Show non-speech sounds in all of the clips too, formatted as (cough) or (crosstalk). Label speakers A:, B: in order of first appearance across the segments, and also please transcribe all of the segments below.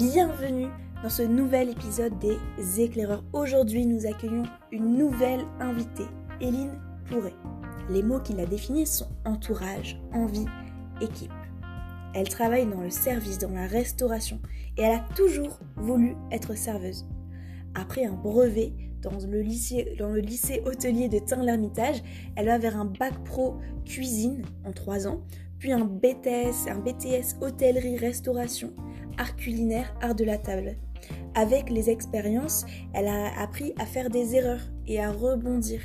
A: Bienvenue dans ce nouvel épisode des éclaireurs. Aujourd'hui, nous accueillons une nouvelle invitée, Éline Pourret. Les mots qui la définissent sont entourage, envie, équipe. Elle travaille dans le service, dans la restauration, et elle a toujours voulu être serveuse. Après un brevet dans le lycée, dans le lycée hôtelier de Tain-l'Hermitage, elle va vers un bac pro cuisine en 3 ans, puis un BTS, un BTS hôtellerie-restauration, art culinaire, art de la table. Avec les expériences, elle a appris à faire des erreurs et à rebondir.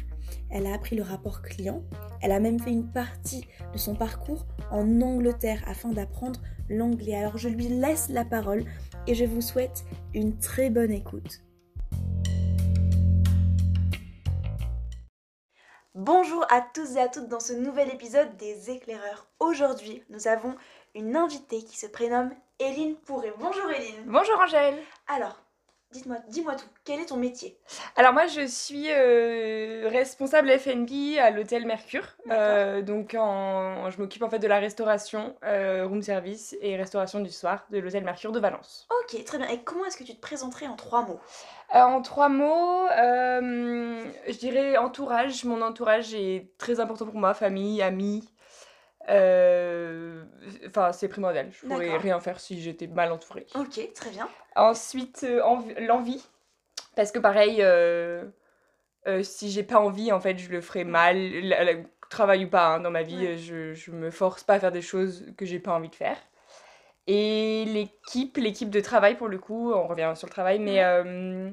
A: Elle a appris le rapport client. Elle a même fait une partie de son parcours en Angleterre afin d'apprendre l'anglais. Alors je lui laisse la parole et je vous souhaite une très bonne écoute. Bonjour à tous et à toutes dans ce nouvel épisode des éclaireurs. Aujourd'hui, nous avons une invitée qui se prénomme Éline Pourret. Bonjour Éline.
B: Bonjour Angèle.
A: Alors, dites-moi, dis-moi tout. Quel est ton métier?
B: Alors moi je suis euh, responsable F&B à l'hôtel Mercure. Euh, donc en- je m'occupe en fait de la restauration, euh, room service et restauration du soir de l'hôtel Mercure de Valence.
A: Ok, très bien. Et comment est-ce que tu te présenterais en trois mots?
B: En trois mots, je dirais entourage. Mon entourage est très important pour moi, famille, amis. Euh, Enfin c'est primordial. Je pourrais
A: D'accord.
B: rien faire si j'étais mal entourée.
A: Ok, très bien.
B: Ensuite, euh, env- l'envie. Parce que pareil, euh, euh, si j'ai pas envie, en fait, je le ferai mal. La- la- travail ou pas, hein, dans ma vie,
A: Ouais.
B: euh, je, je me force pas à faire des choses que j'ai pas envie de faire. Et l'équipe, l'équipe de travail, pour le coup, on revient sur le travail, mais euh,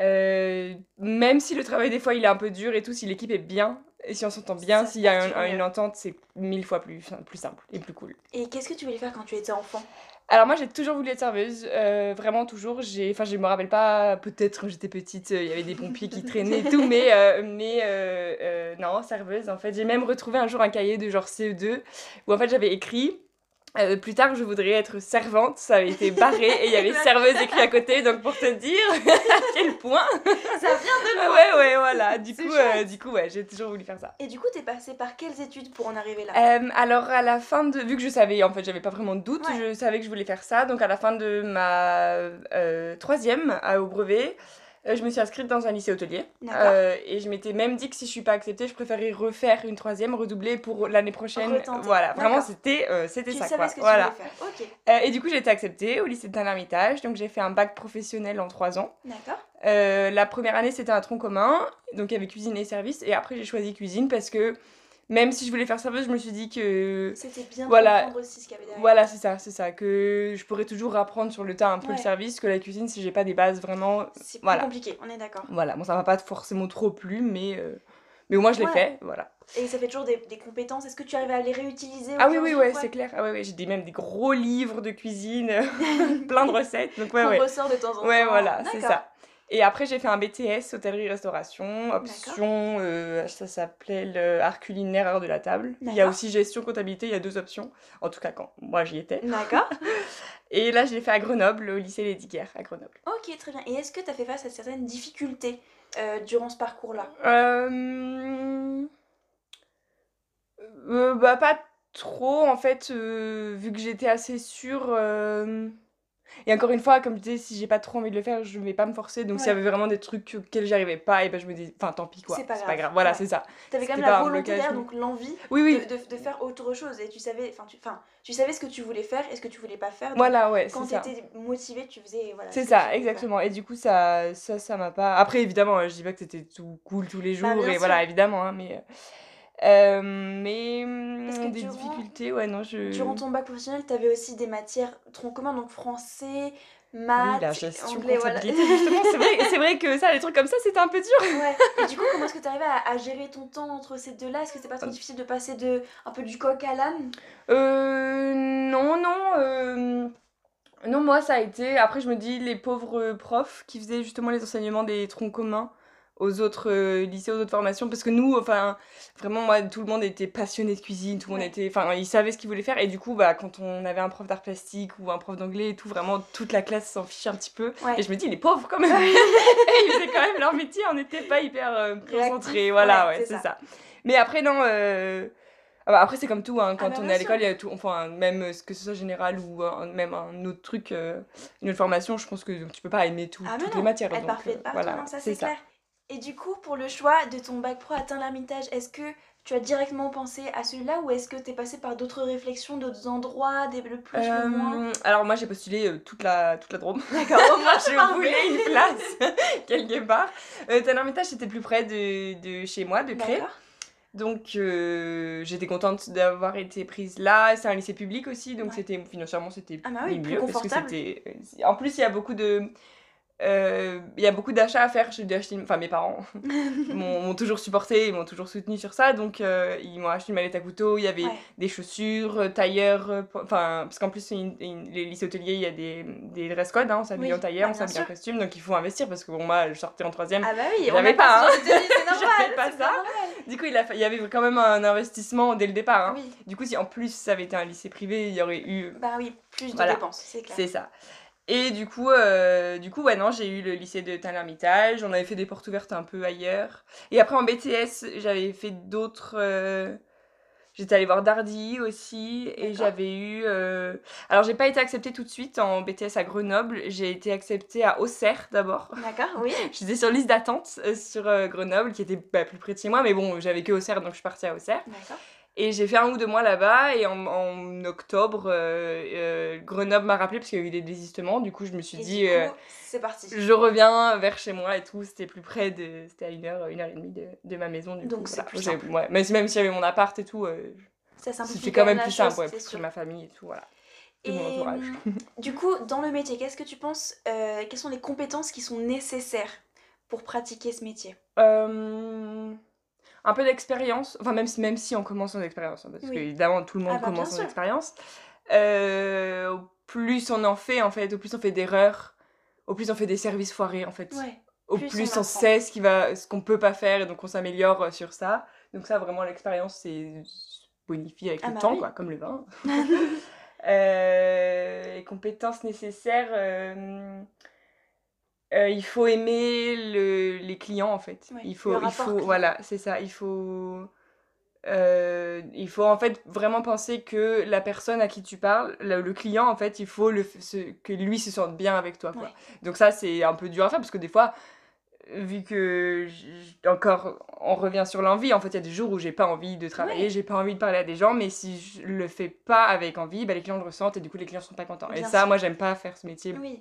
B: euh, même si le travail, des fois, il est un peu dur et tout, si l'équipe est bien, et si on s'entend bien, s'il y a un- une entente, c'est mille fois plus, plus simple et plus cool.
A: Et qu'est-ce que tu voulais faire quand tu étais enfant?
B: Alors moi j'ai toujours voulu être serveuse, euh, vraiment toujours. J'ai, enfin je me rappelle pas, peut-être quand j'étais petite, euh, il y avait des pompiers qui traînaient et tout, mais euh, mais non serveuse en fait. J'ai même retrouvé un jour un cahier de genre CE2 où en fait j'avais écrit. Euh, plus tard, je voudrais être servante. Ça avait été barré et il y avait serveuse écrit à côté. Donc pour te dire (laughs) à quel point.
A: Ça vient de
B: ouais ouais voilà. Du coup euh, du coup ouais j'ai toujours voulu faire ça.
A: Et du coup, t'es passé par quelles études pour en arriver là?
B: Euh, alors à la fin de vu que je savais en fait j'avais pas vraiment de doute
A: Ouais.
B: je savais que je voulais faire ça donc à la fin de ma troisième à- au brevet euh, je me suis inscrite dans un lycée hôtelier. Euh, et je m'étais même dit que si je suis pas acceptée je préférais refaire une troisième redoubler pour l'année prochaine
A: Retenter.
B: voilà vraiment c'était euh, c'était ça
A: savais
B: quoi
A: ce que
B: voilà
A: tu voulais faire.
B: Euh, et du coup j'ai été acceptée au lycée de Tain-l'Hermitage donc j'ai fait un bac professionnel en trois ans
A: d'accord.
B: la première année, c'était un tronc commun, donc il y avait cuisine et service. Et après, j'ai choisi cuisine parce que même si je voulais faire serveuse, je me suis dit que.
A: C'était bien
B: Voilà.
A: de comprendre aussi ce qu'il y avait derrière.
B: Voilà, c'est ça, c'est ça. Que je pourrais toujours apprendre sur le tas un peu
A: Ouais.
B: le service, que la cuisine, si j'ai pas des bases vraiment.
A: C'est
B: Voilà.
A: compliqué, on est d'accord.
B: Voilà, bon, ça m'a pas forcément trop plu, mais. euh, Mais au moins, je l'ai
A: Ouais.
B: fait, voilà.
A: Et ça fait toujours des, des compétences. Est-ce que tu arrives à les réutiliser
B: Ah oui, oui, ouais, c'est clair. Ah ouais, ouais, j'ai des, même des gros livres de cuisine, (laughs) (laughs) plein de recettes. Donc, ouais,
A: Qu'on
B: ouais.
A: ressort de temps en temps.
B: Ouais, voilà, c'est ça. Et après, j'ai fait un BTS hôtellerie-restauration, option, euh, ça s'appelait le art culinaire, art de la table. Il y a aussi gestion comptabilité, il y a deux options. En tout cas, quand moi j'y étais.
A: D'accord. (laughs)
B: Et là, je l'ai fait à Grenoble, au lycée Lédiguerre, à Grenoble.
A: Ok, très bien. Et est-ce que tu as fait face à certaines difficultés euh, durant ce parcours-là?
B: Euh... euh, bah, pas trop, en fait, euh, vu que j'étais assez sûre. Euh, Et encore une fois, comme je disais, si j'ai pas trop envie de le faire, je vais pas me forcer. Donc, s'il y avait vraiment des trucs auxquels j'arrivais pas, et ben je me dis, enfin, tant pis quoi.
A: C'est pas grave.
B: Voilà,
A: Ouais.
B: c'est ça.
A: T'avais quand même la
B: pas
A: volonté derrière, donc l'envie
B: Oui, oui.
A: de, de- de faire autre chose. Et tu savais, enfin, tu, tu savais ce que tu voulais faire et ce que tu voulais pas faire. donc
B: Voilà, ouais,
A: Quand
B: c'est ça.
A: t'étais motivée, tu faisais. Voilà,
B: C'est
A: ce
B: ça, exactement. Et du coup, ça, ça, ça m'a pas. Après, évidemment, euh, je dis pas que c'était tout cool tous les jours,
A: Bah, bien
B: et
A: sûr.
B: voilà, évidemment, hein, mais. Euh, mais hum,
A: que
B: des
A: durant-
B: difficultés, ouais, non, je.
A: Durant ton bac professionnel, t'avais aussi des matières tronc commun, donc français,
B: Oui,
A: maths,
B: la gestion,
A: anglais, voilà.
B: justement, c'est vrai, c'est vrai que ça, les trucs comme ça, c'était un peu dur.
A: Ouais. Et du coup, comment est-ce que tu arrivais à, à gérer ton temps entre ces deux-là? Est-ce que c'est pas trop difficile de passer de un peu du coq à l'âne?
B: Euh, non, non, euh, non, moi, ça a été. Après, je me dis, les pauvres profs qui faisaient justement les enseignements des troncs communs aux autres euh, lycées, aux autres formations, parce que nous, enfin, vraiment, moi, tout le monde était passionné de cuisine, tout le monde
A: Ouais.
B: était. Enfin, ils savaient ce qu'ils voulaient faire, et du coup, bah, quand on avait un prof d'art plastique ou un prof d'anglais et tout, vraiment, toute la classe s'en fichait un petit peu.
A: Ouais.
B: Et je me dis, les pauvres, quand même (laughs) Et ils faisaient quand même leur métier, on n'était pas hyper euh, concentrés, voilà,
A: ouais,
B: ouais,
A: c'est
B: ça. Mais après, non, euh, Ah bah, après, c'est comme tout, hein, quand
A: bah,
B: on est à l'école, il y a tout, enfin, même euh, que ce soit général ou euh, même un autre truc, une autre formation, je pense que tu peux pas aimer tout-
A: Ah
B: toutes
A: non,
B: les matières.
A: être
B: donc,
A: parfait
B: voilà,
A: c'est clair. Et du coup, pour le choix de ton bac pro à Tain-l'Hermitage, est-ce que tu as directement pensé à celui-là ou est-ce que tu es passé par d'autres réflexions, d'autres endroits, des, le plus, le moins?
B: Euh, alors moi j'ai postulé euh, toute la toute la Drôme. (laughs)
A: D'accord, c'est (laughs)
B: je voulais une place (laughs) quelque part. Euh, Tain-l'Hermitage c'était plus près de, de chez moi, de Cré.
A: D'accord.
B: Donc euh, j'étais contente d'avoir été prise là. C'est un lycée public aussi, donc
A: Ouais.
B: c'était financièrement c'était
A: Ah bah oui, plus
B: mieux parce que
A: confortable.
B: c'était. euh, En plus il y a beaucoup de euh, il y a beaucoup d'achats à faire. Acheter, une- enfin mes parents (laughs) m'ont toujours supporté, ils m'ont toujours soutenu sur ça, donc euh, ils m'ont acheté une mallette à couteau. Il y avait
A: Ouais.
B: des chaussures, euh, tailleurs, enfin parce qu'en plus c'est une- une- les lycées hôteliers il y a des, des dress codes, hein, on s'habille
A: Oui,
B: en tailleur,
A: bah,
B: on s'habille en costume, donc il faut investir parce que bon moi je sortais en troisième.
A: Ah bah oui,
B: J'avais pas,
A: pas, (laughs) normal.
B: J'avais pas ça. Du coup il, a, fa- il y avait quand même un investissement dès le départ. hein.
A: Oui,
B: Du coup si en plus ça avait été un lycée privé, il y aurait eu
A: bah oui, plus de
B: Voilà.
A: dépenses, c'est clair.
B: c'est ça. Et du coup, euh, du coup, ouais, non, j'ai eu le lycée de Tain-l'Hermitage. On avait fait des portes ouvertes un peu ailleurs. Et après, en BTS, j'avais fait d'autres. euh, J'étais allée voir Dardy aussi. Et j'avais eu. euh, Alors, j'ai pas été acceptée tout de suite en BTS à Grenoble. J'ai été acceptée à Auxerre d'abord.
A: D'accord, oui. (laughs)
B: J'étais sur liste d'attente euh, sur Grenoble, qui était bah, plus près de chez moi. Mais bon, j'avais que Auxerre, donc je suis partie à Auxerre.
A: D'accord.
B: Et j'ai fait un ou deux mois là-bas et en, en octobre, euh, euh, Grenoble m'a rappelé parce qu'il y a eu des désistements. Du coup, je me suis
A: Et
B: dit, euh,
A: c'est parti.
B: je reviens vers chez moi et tout. C'était plus près de. C'était à une heure, une heure et demie de, de ma maison. Du
A: Donc c'est plus simple.
B: ouais. Même si, même si j'avais mon appart et tout, euh, c'était quand même plus
A: chose,
B: simple ouais, pour
A: sûr.
B: ma famille et tout. Voilà. Et
A: Et
B: mon entourage.
A: hum, (laughs) du coup, dans le métier, qu'est-ce que tu penses Quelles sont les compétences qui sont nécessaires pour pratiquer ce métier?
B: Un peu d'expérience, enfin même si, même si on commence sans expérience, hein, parce
A: Oui.
B: que évidemment tout le monde
A: Ah bah,
B: commence
A: sûr.
B: expérience. Euh, au plus on en fait en fait, au plus on fait d'erreurs, au plus on fait des services foirés en fait.
A: Ouais.
B: Au
A: plus
B: plus,
A: on
B: sait ce qui va, qu'on peut pas faire et donc on s'améliore euh, sur ça. Donc ça vraiment l'expérience c'est bonifie avec
A: Ah
B: le
A: bah
B: temps
A: oui.
B: quoi, comme le vin. (laughs) Euh, les compétences nécessaires. euh, euh, il faut aimer le- les clients en fait.
A: Ouais,
B: il faut, il faut, voilà, c'est ça. Il faut, euh, il faut en fait vraiment penser que la personne à qui tu parles, le, le client en fait, il faut le, que lui se sente bien avec toi. Quoi.
A: Ouais.
B: Donc ça c'est un peu dur à faire parce que des fois, vu que encore on revient sur l'envie, en fait il y a des jours où j'ai pas envie de travailler,
A: Ouais.
B: j'ai pas envie de parler à des gens, mais si je le fais pas avec envie, bah, les clients le ressentent et du coup les clients sont pas contents. et ça,
A: sûr.
B: moi j'aime pas faire ce métier
A: Oui.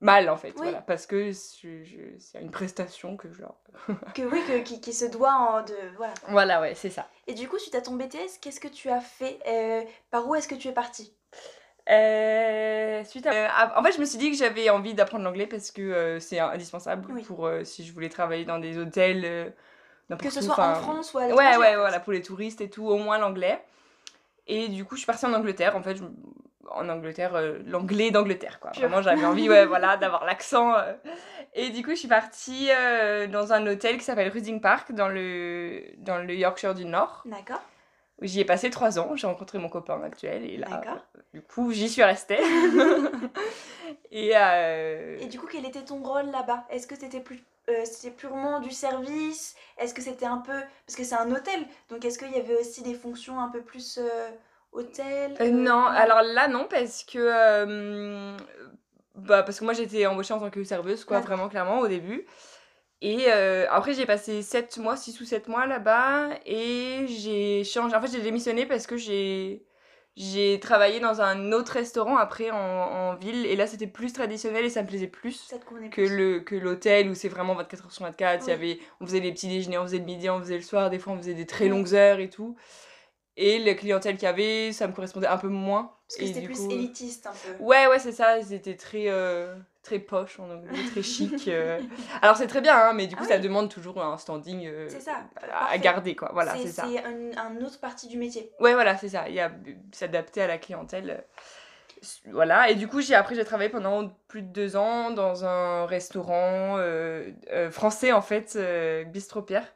B: Mal en fait,
A: Oui.
B: voilà, parce que c'est une prestation que je leur. (laughs)
A: Que oui, que, qui, qui se doit en de voilà.
B: Voilà, ouais, c'est ça.
A: Et du coup, suite à ton BTS, qu'est-ce que tu as fait Euh, Par où est-ce que tu es partie?
B: Euh, suite à- euh, ah, en fait, je me suis dit que j'avais envie d'apprendre l'anglais parce que c'est indispensable
A: Oui.
B: pour si je voulais travailler dans des hôtels,
A: Que ce
B: où,
A: soit en France ou à
B: Ouais, ouais,
A: en fait.
B: voilà, pour les touristes et tout, au moins l'anglais. Et du coup, je suis partie en Angleterre. En fait, je- en Angleterre, euh, l'anglais d'Angleterre, quoi. Vraiment, j'avais envie, ouais, voilà, (laughs) d'avoir l'accent. euh. Et du coup, je suis partie euh, dans un hôtel qui s'appelle Ruding Park, dans le, dans le Yorkshire du Nord.
A: D'accord.
B: où J'y ai passé trois ans. J'ai rencontré mon copain actuel. Et là,
A: D'accord.
B: du coup, j'y suis restée. (laughs) et,
A: Et du coup, quel était ton rôle là-bas? Est-ce que c'était plus c'était purement du service? Est-ce que c'était un peu parce que c'est un hôtel, donc est-ce qu'il y avait aussi des fonctions un peu plus euh, hôtel
B: Euh,
A: que-
B: non, alors là non parce que euh, bah parce que moi j'étais embauchée en tant que serveuse quoi vraiment clairement au début. Et euh, après j'ai passé 7 mois 6 ou 7 mois là-bas et j'ai changé. En fait j'ai démissionné parce que j'ai j'ai travaillé dans un autre restaurant après en, en ville. Et là c'était plus traditionnel et ça me plaisait plus
A: ça te convenait
B: que
A: plus.
B: le que l'hôtel où c'est vraiment 24 heures sur 24 il y
A: Oui.
B: avait on faisait les petits déjeuners on faisait le midi on faisait le soir. Des fois on faisait des très
A: Oui.
B: longues heures et tout et la clientèle qu'il y avait ça me correspondait un peu moins
A: Parce que c'était plus
B: coup-
A: élitiste un peu.
B: ouais ouais c'est ça ils étaient très euh, très poche en anglais très chic euh. (laughs) alors c'est très bien hein, mais du coup
A: Ah
B: ça
A: oui.
B: demande toujours un standing euh,
A: ça,
B: à, garder quoi voilà c'est ça
A: C'est un, un autre partie du métier.
B: Ouais, voilà, c'est ça. Il y a s'adapter à la clientèle. Voilà. Et du coup, j'ai après j'ai travaillé pendant plus de deux ans dans un restaurant français en fait, Bistro Pierre,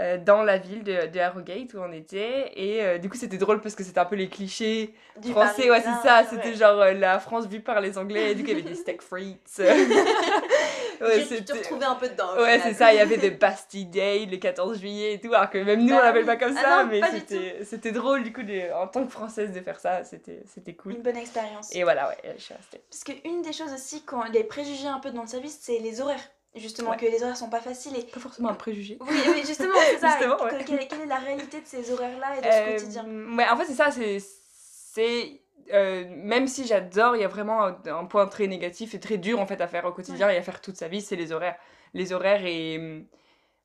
B: euh, dans la ville de, de Harrogate où on était. Et euh, du coup, c'était drôle parce que c'était un peu les clichés
A: Du
B: français. Ouais, c'est ça. C'était genre euh, la France vue par les Anglais. Et du coup, il y avait des steak frites. (laughs) (laughs) ouais,
A: Tu- te retrouvais un peu dedans.
B: Ouais, c'est ça, il y avait des Bastille Day le 14 juillet et tout, alors que même nous
A: Bah
B: on l'appelle
A: oui.
B: pas comme
A: Ah
B: ça,
A: non,
B: mais c'était drôle du coup de- en tant que française de faire ça, c'était c'était cool.
A: Une bonne expérience.
B: Et voilà, ouais, je suis restée.
A: Parce qu'une des choses aussi, quand les préjugés un peu dans le service, c'est les horaires. Justement,
B: Ouais.
A: que les horaires sont pas faciles. Et...
B: Pas forcément un préjugé.
A: Oui, oui, justement, c'est ça.
B: Justement, ouais.
A: quelle, quelle est la réalité de ces horaires-là et de
B: Euh,
A: ce quotidien
B: ouais, en fait, c'est ça, c'est. c'est euh, même si j'adore, il y a vraiment un, un point très négatif et très dur en fait à faire au quotidien et à faire toute sa vie, c'est les horaires. Les horaires et. hum,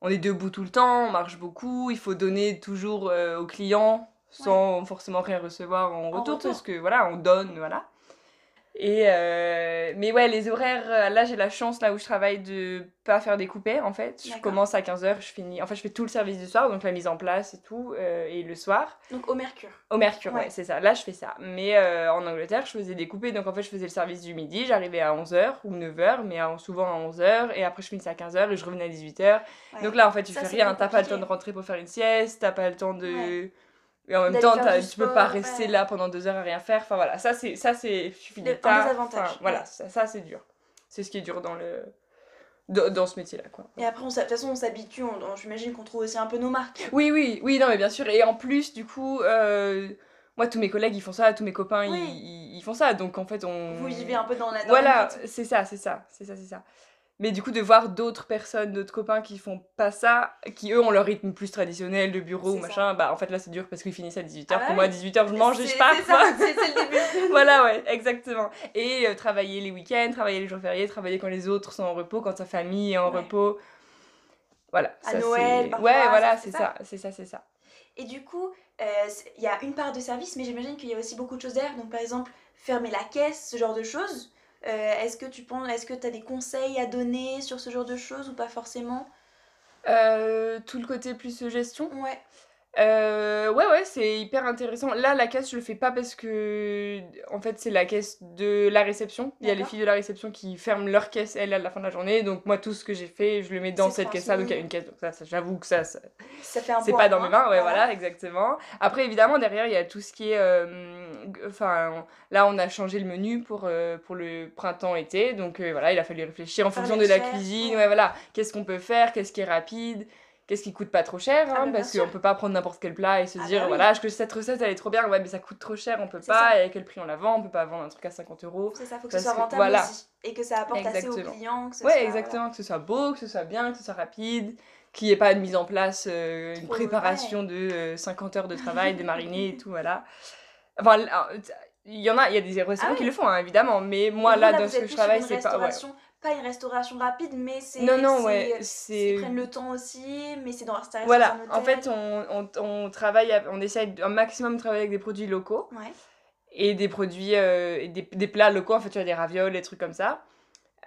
B: On est debout tout le temps, on marche beaucoup, il faut donner toujours euh, aux clients sans forcément rien recevoir en retour,
A: retour.
B: parce que voilà, on donne, voilà. Et euh, mais ouais, les horaires, euh, là j'ai la chance là où je travaille de pas faire des coupés en fait. Je commence à 15h, je finis. En fait, je fais tout le service du soir, donc la mise en place et tout, euh, et le soir.
A: Donc au Mercure.
B: Au Mercure, ouais,
A: Ouais.
B: c'est ça. Là, je fais ça. Mais euh, en Angleterre, je faisais des coupés. Donc, en fait, je faisais le service du midi. J'arrivais à 11h ou 9h, mais à- souvent à 11h. Et après, je finissais à 15h et je revenais à 18h.
A: Ouais.
B: Donc là, en fait, tu
A: Ça,
B: fais rien. T'as pas le temps de rentrer pour faire une sieste. T'as pas le temps de.
A: Ouais.
B: Et en même temps, tu peux pas
A: sport,
B: rester
A: ouais.
B: là pendant deux heures à rien faire. Enfin, voilà. Ça, c'est, ça, c'est, tard.
A: désavantage,
B: Enfin, voilà. Ça, ça, c'est dur. C'est ce qui est dur dans le. Dans, dans ce métier-là, quoi.
A: Et après, on de toute façon, on s'habitue. J'imagine qu'on trouve aussi un peu nos marques.
B: Oui, oui, oui, non, mais bien sûr. Et en plus, du coup, euh, moi, tous mes collègues, ils font ça, tous mes copains, ils-
A: Oui.
B: ils, ils font ça. Donc, en fait, on.
A: Vous vivez un peu dans la. dans
B: Voilà, c'est ça, c'est ça, c'est ça, c'est ça. Mais du coup, de voir d'autres personnes, d'autres copains qui font pas ça, qui eux ont leur rythme plus traditionnel de bureau ou
A: ça.
B: machin, bah en fait là c'est dur parce qu'ils finissent à 18h.
A: Ah bah
B: Pour moi, à
A: oui.
B: 18h, je mange et je pars.
A: C'est le début. (laughs)
B: voilà, ouais, exactement. Et euh, travailler les week-ends, travailler les jours fériés, travailler quand les autres sont en repos, quand sa famille est en
A: Ouais.
B: repos. Voilà.
A: À
B: ça,
A: Noël, parfois,
B: Ouais, voilà,
A: c'est ça.
B: c'est ça, c'est ça.
A: Et du coup, euh, il y a une part de service, mais j'imagine qu'il y a aussi beaucoup de choses derrière. Donc, par exemple, fermer la caisse, ce genre de choses. Euh, est-ce que tu penses, est-ce que tu as des conseils à donner sur ce genre de choses ou pas forcément?
B: Euh, tout le côté plus gestion?
A: Ouais.
B: Euh, ouais, ouais, c'est hyper intéressant. Là, la caisse, je le fais pas parce que, en fait, c'est la caisse de la réception. Il y a les filles de la réception qui ferment leur caisse, elles, à la fin de la journée. Donc, moi, tout ce que j'ai fait, je le mets dans cette caisse-là. Donc, il y a une caisse. Donc, ça, ça, j'avoue que ça, ça-
A: Ça
B: c'est pas dans mes mains. Ouais, voilà, exactement. Après, évidemment, derrière, il y a tout ce qui est. euh, Enfin, là, on a changé le menu pour, euh, pour le printemps-été. Donc, euh, voilà, il a fallu réfléchir en fonction de la cuisine.
A: Ouais,
B: voilà. Qu'est-ce qu'on peut faire? Qu'est-ce qui est rapide? Qu'est-ce qui coûte pas trop cher
A: Ah
B: hein,
A: bah,
B: Parce qu'on peut pas prendre n'importe quel plat et se
A: Ah
B: dire
A: bah oui.
B: voilà, que cette recette elle est trop bien Ouais, mais ça coûte trop cher, on peut pas.
A: ça.
B: Et à quel prix on la vend On peut pas vendre un truc à 50 euros.
A: C'est ça, faut que ce soit
B: que-
A: rentable
B: voilà.
A: aussi. Et que ça apporte assez
B: Exactement.
A: aux clients. Que ce
B: Ouais,
A: soit-
B: exactement. Que ce soit beau, que ce soit bien, que ce soit rapide, qu'il n'y ait pas de mise en place, euh, une préparation de euh, 50 heures de travail, de mariner et tout, voilà. Enfin, euh, il y en a, il y a des restaurants
A: Ah
B: qui le font, hein, évidemment, mais moi, là, dans ce que je travaille,
A: une
B: c'est pas. Ouais.
A: Pas une restauration rapide, mais c'est.
B: Non, non,
A: c'est-
B: ouais,
A: Ils
B: c'est.
A: prennent le temps aussi, mais c'est dans sur
B: Voilà, en fait, on, on, on travaille, à- on essaye un maximum de travailler avec des produits locaux
A: Ouais.
B: et des produits, euh, des, des plats locaux, en fait, tu as des ravioles, des trucs comme ça.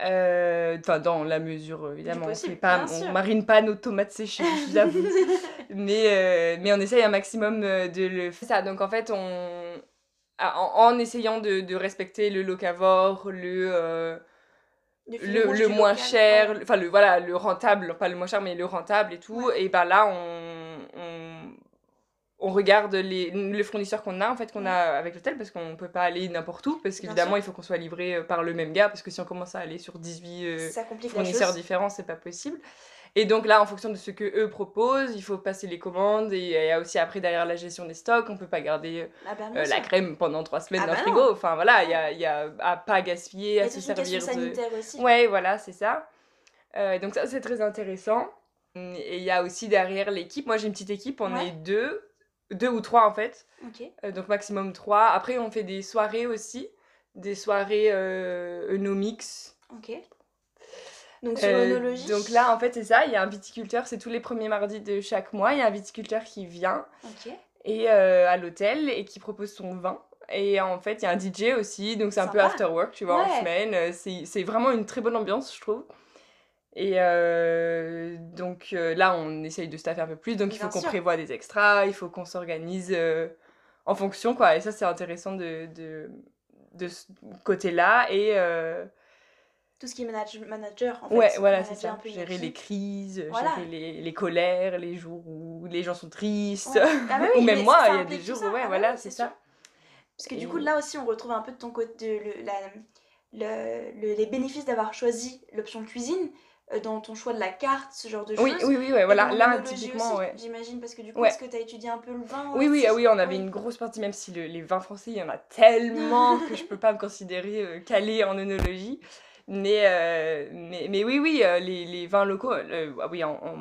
B: Euh, Enfin, dans la mesure, euh, évidemment. on
A: possible,
B: fait pas, on marine pas nos tomates séchées, je vous avoue. (laughs) mais, euh, mais on essaye un maximum euh, de le faire. Ça, donc en fait, on, ah, en, en essayant de, de respecter le locavore, le, euh,
A: Le
B: le, moins
A: local,
B: cher, enfin le voilà, le rentable, pas le moins cher mais le rentable et tout.
A: Ouais.
B: Et ben là on, on, on regarde les, les fournisseurs qu'on a en fait qu'on a avec l'hôtel parce qu'on peut pas aller n'importe où parce qu'évidemment il faut qu'on soit livré euh, par le même gars parce que si on commence à aller sur 18 euh, fournisseurs différents c'est pas possible. Et donc là en fonction de ce que eux proposent, il faut passer les commandes et il y a aussi après derrière la gestion des stocks, on peut pas garder
A: Ah bah,
B: euh, la crème pendant trois semaines
A: Ah
B: dans le
A: bah
B: frigo. Enfin voilà, il y a, il y a à pas gaspiller,
A: Il y
B: à
A: a
B: se servir de...
A: aussi.
B: Ouais, voilà, c'est ça. Euh, donc ça, c'est très intéressant. Et il y a aussi derrière l'équipe, moi j'ai une petite équipe, on
A: Ouais.
B: est deux, deux ou trois en fait. Euh, donc maximum trois. Après, on fait des soirées aussi, des soirées euh.
A: Ok. Donc sur
B: Euh,
A: l'onologie.
B: donc là, en fait, c'est ça, il y a un viticulteur, c'est tous les premiers mardis de chaque mois, il y a un viticulteur qui vient et, euh, à l'hôtel et qui propose son vin. Et en fait, il y a un DJ aussi, donc c'est un peu after work, tu vois, en semaine. Euh, C'est vraiment une très bonne ambiance, je trouve. Et euh, donc euh, là, on essaye de staffer un peu plus, donc il faut qu'on prévoie des extras, il faut qu'on s'organise euh, en fonction, quoi. Et ça, c'est intéressant de, de, de ce côté-là. Et,
A: tout ce qui est manage- manager en fait.
B: Ouais, voilà, c'est ça. Gérer les crises,
A: Voilà.
B: gérer les, les colères, les jours où les gens sont tristes.
A: Ouais. Ah bah oui, (laughs)
B: Ou même moi, il y a des jours où, ouais,
A: Ah bah
B: voilà,
A: oui,
B: c'est
A: sûr.
B: ça.
A: Parce que du coup, là aussi, on retrouve un peu de ton côté le- la- le- le- les bénéfices d'avoir choisi l'option cuisine euh, dans ton choix de la carte, ce genre de
B: Oui,
A: choses.
B: oui, oui, ouais,
A: Et
B: voilà, là, typiquement, ouais.
A: J'imagine, parce que du coup,
B: Ouais.
A: est-ce que tu as étudié un peu le vin
B: Oui, oui, ah oui, on avait
A: Oui.
B: une grosse partie, même si le- les vins français, il y en a tellement (laughs) que je peux pas me considérer euh, calée en œnologie. Mais, euh, mais, mais oui, oui, euh, les, les vins locaux, euh, ah oui, en, en,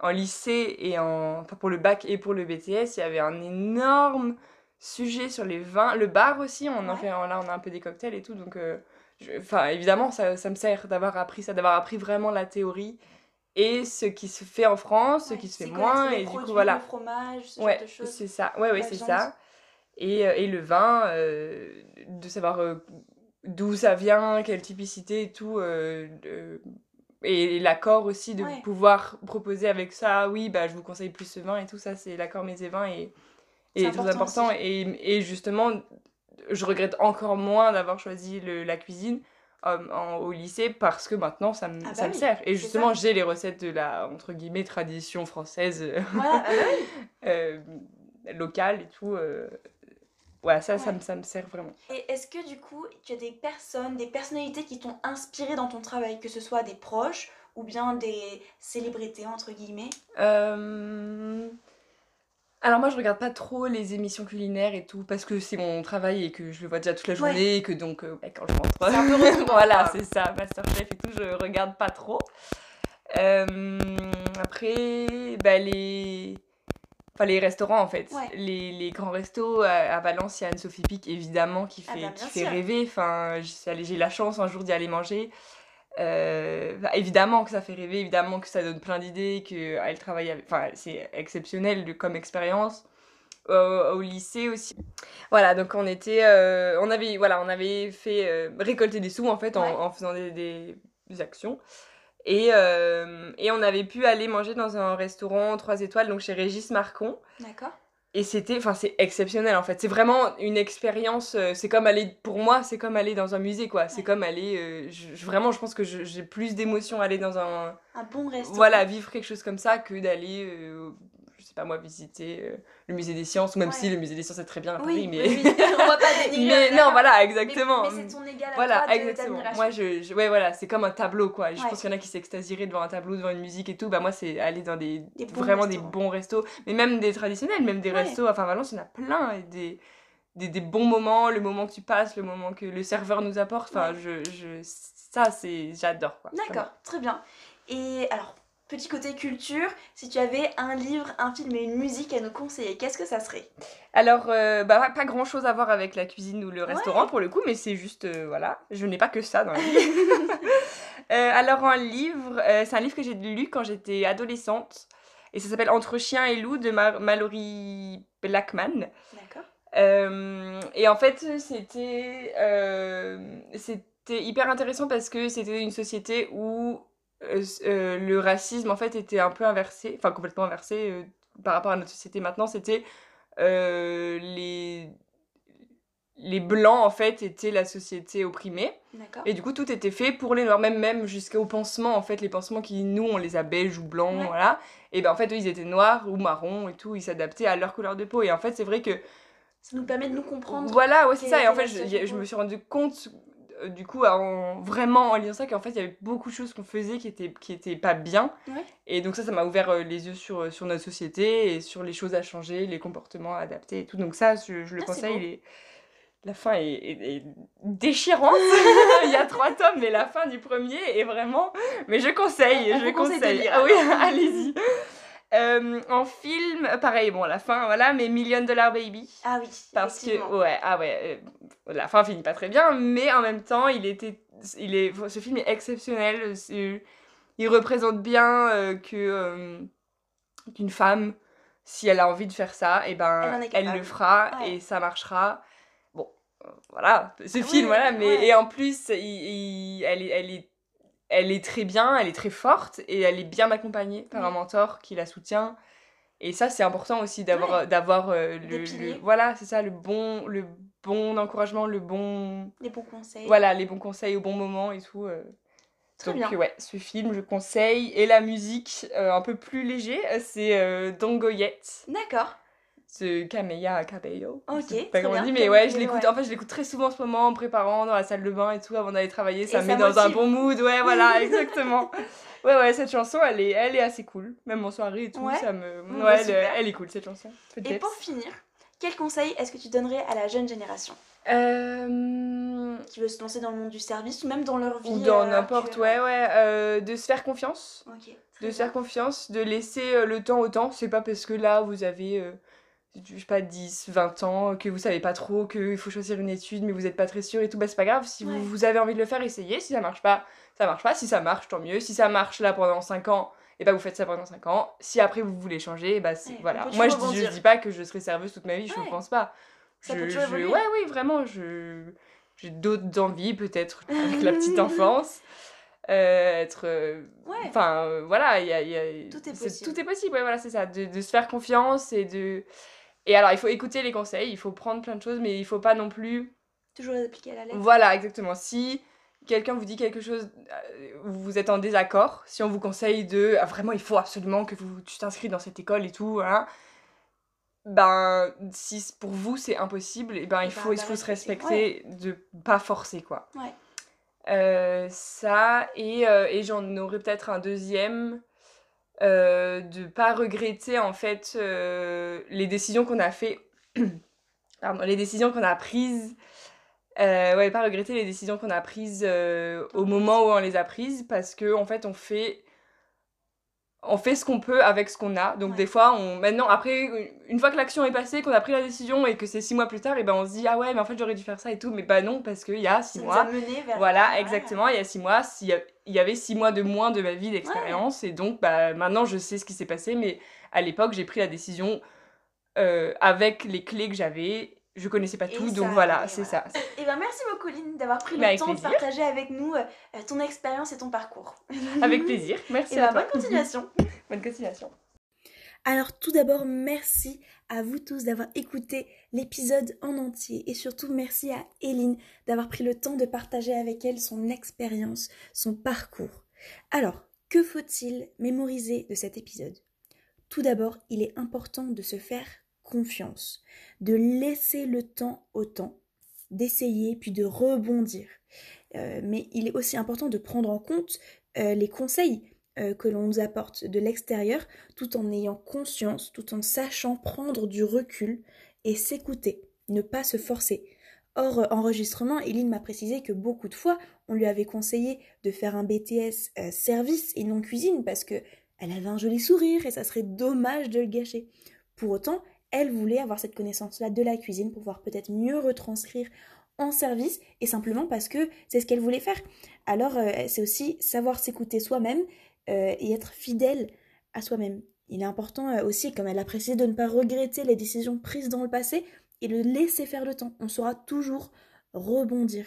B: en lycée et en, enfin pour le bac et pour le BTS, il y avait un énorme sujet sur les vins. Le bar aussi, on en
A: Ouais.
B: fait, là on a un peu des cocktails et tout, donc euh, enfin évidemment, ça, ça me sert d'avoir appris ça, d'avoir appris vraiment la théorie et ce qui se fait en France, ce qui se fait moins, et du coup voilà.
A: Le fromage, ce
B: Ouais,
A: genre de choses?
B: c'est ça. Ouais, ouais, c'est ça. Et, et le vin, de savoir d'où ça vient, quelle typicité et tout. euh, Et l'accord aussi de
A: Ouais.
B: pouvoir proposer avec ça, oui, bah, je vous conseille plus ce vin et tout ça, c'est l'accord mes et vins et,
A: C'est
B: et très
A: important.
B: Et, et justement, je regrette encore moins d'avoir choisi le- la cuisine euh, en- au lycée parce que maintenant ça me,
A: Ah bah
B: ça me sert. Et justement, j'ai les recettes de la, entre guillemets, tradition française.
A: Voilà, ah bah (laughs)
B: euh, locale et tout. Ouais, ça, ça, me, ça me sert vraiment.
A: Et est-ce que du coup, tu as des personnes, des personnalités qui t'ont inspiré dans ton travail, que ce soit des proches ou bien des célébrités, entre guillemets?
B: Euh, Alors moi, je regarde pas trop les émissions culinaires et tout, parce que c'est mon travail et que je le vois déjà toute la
A: Ouais.
B: journée, et que donc, euh, quand je rentre...
A: Un peu (laughs)
B: voilà, c'est ça, Masterchef et tout, je regarde pas trop. Euh, Après, bah, les... Enfin, les restaurants en fait,
A: Ouais.
B: les, les grands restos à, à Valence, il y a Anne-Sophie Pic évidemment qui
A: Ah
B: fait,
A: bah,
B: qui fait rêver. Enfin, j'ai la chance un jour d'y aller manger. Euh, bah, évidemment que ça fait rêver, évidemment que ça donne plein d'idées, que elle travaille avec... Enfin, c'est exceptionnel de- comme expérience. Au, au lycée aussi. Voilà, donc on était... euh, on, avait, voilà, on avait fait euh, récolter des sous en fait en,
A: Ouais.
B: en faisant des actions. Et, euh, et on avait pu aller manger dans un restaurant 3 étoiles, donc chez Régis Marcon.
A: D'accord
B: Et c'était, enfin, c'est exceptionnel en fait. C'est vraiment une expérience. euh, c'est comme aller, pour moi, c'est comme aller dans un musée quoi. C'est
A: Ouais.
B: comme aller, euh, je- vraiment, je pense que j'ai plus d'émotion à aller dans un,
A: Un bon restaurant.
B: voilà, vivre quelque chose comme ça que d'aller, euh, sais pas moi, visiter euh, le musée des sciences ou même
A: Ouais.
B: si le musée des sciences est très bien à
A: Oui,
B: mais,
A: oui, oui. (laughs) on va pas dénigrer.
B: mais non,
A: d'accord.
B: voilà, exactement.
A: Mais, c'est ton égal à
B: Voilà,
A: toi de-
B: exactement. Moi, je, je- ouais, voilà, c'est comme un tableau, quoi. Je pense qu'il y en a qui s'extasieraient devant un tableau, devant une musique et tout. Bah, moi, c'est aller dans des, vraiment des bons restos, mais même des traditionnels, même des
A: Ouais.
B: restos. Enfin, Valence, il y en a plein et des, des, des bons moments, le moment que tu passes, le moment que le serveur nous apporte. Enfin,
A: Ouais.
B: je, je, ça, c'est, j'adore, quoi.
A: D'accord, très bien. Et alors, petit côté culture, si tu avais un livre, un film et une musique à nous conseiller, qu'est-ce que ça serait?
B: Alors, euh, bah, pas grand chose à voir avec la cuisine ou le restaurant pour le coup, mais c'est juste, euh, voilà, je n'ai pas que ça dans la vie. (laughs) (laughs) Euh, alors, un livre, c'est un livre que j'ai lu quand j'étais adolescente, et ça s'appelle Entre chien et loup de Ma- Mallory Blackman.
A: D'accord.
B: Euh, et en fait, c'était euh, c'était hyper intéressant parce que c'était une société où euh, euh, le racisme en fait était un peu inversé, enfin complètement inversé euh, par rapport à notre société maintenant. C'était euh, les les blancs en fait étaient la société opprimée et du coup tout était fait pour les noirs même même jusqu'aux pansements en fait les pansements qui nous on les a beige ou blancs
A: Ouais.
B: voilà et ben en fait eux ils étaient noirs ou marrons et tout ils s'adaptaient à leur couleur de peau et en fait c'est vrai que
A: Ça nous permet de nous comprendre.
B: voilà, ouais, c'est ça. Et en fait, je, me suis rendu compte, euh, du coup, en, vraiment en lisant ça, qu'en fait, il y avait beaucoup de choses qu'on faisait qui étaient, qui étaient pas bien.
A: Ouais.
B: Et donc, ça, ça m'a ouvert euh, les yeux sur, euh, sur notre société et sur les choses à changer, les comportements à adapter et tout. Donc, ça, je, je le
A: Ah,
B: conseille. est- La fin est, est- est déchirante. (laughs) il y a trois tomes, mais la fin du premier est vraiment. Mais je conseille,
A: On- on
B: je
A: conseille
B: conseille. Ah oui, (laughs) allez-y. Euh, en film, pareil, bon, la fin, voilà, mais Million Dollar Baby.
A: Ah oui.
B: Parce que, ouais, ah ouais, euh, la fin finit pas très bien, mais en même temps, il était, il est, ce film est exceptionnel. Il représente bien euh, que euh, qu'une femme, si elle a envie de faire ça, et
A: Elle en
B: ben, elle, le fera
A: Ouais.
B: et ça marchera. Bon, euh, voilà, ce
A: Oui,
B: film, voilà, mais
A: ouais.
B: et en plus, il- il- elle est, elle est, elle est très bien, elle est très forte et elle est bien accompagnée par
A: Oui.
B: un mentor qui la soutient. Et ça, c'est important aussi d'avoir
A: Ouais.
B: d'avoir euh, le, voilà, c'est ça, le bon le bon encouragement, le bon
A: Des bons conseils.
B: voilà, les bons conseils au bon moment et tout. euh.
A: Très
B: Donc
A: bien.
B: ouais, ce film je conseille et la musique euh, un peu plus léger, euh, c'est euh, Dongoyet,
A: D'accord.
B: Ce Cameya Cabello.
A: Ok,
B: Je sais pas comment on dit, mais ouais, je l'écoute.
A: ouais.
B: En fait, je l'écoute très souvent en ce moment en préparant dans la salle de bain et tout avant d'aller travailler. Ça me met dans un bon mood. Ouais, voilà, (laughs) exactement. Ouais, ouais, cette chanson, elle est, elle est assez cool. Même en soirée et tout,
A: Ouais.
B: ça me. Ouais,
A: bah,
B: elle, est cool cette chanson.
A: Et pour finir, quel conseil est-ce que tu donnerais à la jeune génération?
B: Euh,
A: qui veut se lancer dans le monde du service ou même dans leur vie
B: Ou dans
A: euh,
B: n'importe,
A: actuelle
B: ouais, ouais. euh, de se faire confiance.
A: Ok.
B: De se faire confiance, de laisser le temps au temps. C'est pas parce que là, vous avez, je sais pas, 10, 20 ans, que vous savez pas trop, qu'il faut choisir une étude, mais vous êtes pas très sûr et tout, bah c'est pas grave. Si
A: Ouais.
B: vous, vous avez envie de le faire, essayez. Si ça marche pas, ça marche pas. Si ça marche, tant mieux. Si ça marche là pendant 5 ans, et bah vous faites ça pendant 5 ans. Si après vous voulez changer, bah c'est
A: Ouais, on
B: voilà. Moi je dis, je dis pas que je serai serveuse toute ma vie, je
A: Ouais.
B: ne pense pas.
A: Ça
B: je,
A: peut toujours
B: je-
A: évoluer.
B: ouais, oui, vraiment, je j'ai d'autres envies peut-être (laughs) avec la petite enfance. Euh, être euh, enfin euh, voilà il y a, y a-
A: Tout est possible.
B: tout est possible ouais, voilà c'est ça de, de se faire confiance et de et alors il faut écouter les conseils il faut prendre plein de choses mais il faut pas non plus
A: Toujours les appliquer à la lettre.
B: voilà exactement si quelqu'un vous dit quelque chose euh, vous êtes en désaccord si on vous conseille de ah, vraiment il faut absolument que vous tu t'inscris dans cette école et tout hein, ben si pour vous c'est impossible et ben
A: Et
B: il
A: ben,
B: faut il
A: bah,
B: faut se
A: respecter.
B: respecter de pas forcer quoi
A: Ouais.
B: euh, ça, et, euh, et j'en aurais peut-être un deuxième, euh, de pas regretter en fait euh, les décisions qu'on a fait, (clears throat) pardon, les décisions qu'on a prises, euh, ouais, pas regretter les décisions qu'on a prises euh, au moment où on les a prises, parce que en fait on fait on fait ce qu'on peut avec ce qu'on a. Donc
A: Ouais.
B: des fois, on maintenant après une fois que l'action est passée, qu'on a pris la décision et que c'est six mois plus tard, et ben on se dit ah ouais mais en fait j'aurais dû faire ça et tout, mais bah non parce qu'il y a six
A: Ça nous
B: mois
A: vers.
B: voilà, exactement. Il y a six mois, s'il y avait six mois de moins de ma vie d'expérience. Et donc, bah, maintenant, je sais ce qui s'est passé. Mais à l'époque, j'ai pris la décision euh, avec les clés que j'avais. Je connaissais pas
A: Et
B: tout.
A: ça
B: Donc voilà, c'est
A: voilà.
B: ça.
A: Et ben merci beaucoup Lynn d'avoir pris
B: Mais
A: le
B: avec
A: temps de partager avec nous euh, ton expérience et ton parcours. (laughs)
B: Avec plaisir. Merci
A: Et
B: à
A: ben
B: toi.
A: bonne continuation. (laughs)
B: Bonne continuation.
A: Alors tout d'abord, merci à vous tous d'avoir écouté l'épisode en entier et surtout merci à Eline d'avoir pris le temps de partager avec elle son expérience, son parcours. Alors, que faut-il mémoriser de cet épisode? Tout d'abord, il est important de se faire confiance, de laisser le temps au temps, d'essayer puis de rebondir. Euh, mais il est aussi important de prendre en compte euh, les conseils euh, que l'on nous apporte de l'extérieur tout en ayant conscience, tout en sachant prendre du recul et s'écouter, ne pas se forcer. Euh, enregistrement, Eline m'a précisé que beaucoup de fois, on lui avait conseillé de faire un BTS service et non cuisine parce que elle avait un joli sourire et ça serait dommage de le gâcher. Pour autant, elle voulait avoir cette connaissance-là de la cuisine pour pouvoir peut-être mieux retranscrire en service et simplement parce que c'est ce qu'elle voulait faire. Alors, euh, c'est aussi savoir s'écouter soi-même euh, et être fidèle à soi-même. Il est important euh, aussi, comme elle a précisé, de ne pas regretter les décisions prises dans le passé et de laisser faire le temps. On saura toujours rebondir.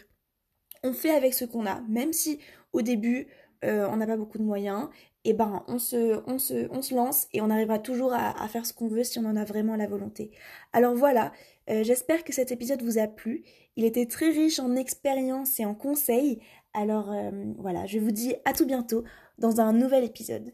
A: On fait avec ce qu'on a, même si au début on n'a pas beaucoup de moyens, et ben on se, on se, on se lance et on arrivera toujours à, faire ce qu'on veut si on en a vraiment la volonté. Alors voilà, euh, j'espère que cet épisode vous a plu. Il était très riche en expériences et en conseils. Alors euh, voilà, je vous dis à tout bientôt dans un nouvel épisode.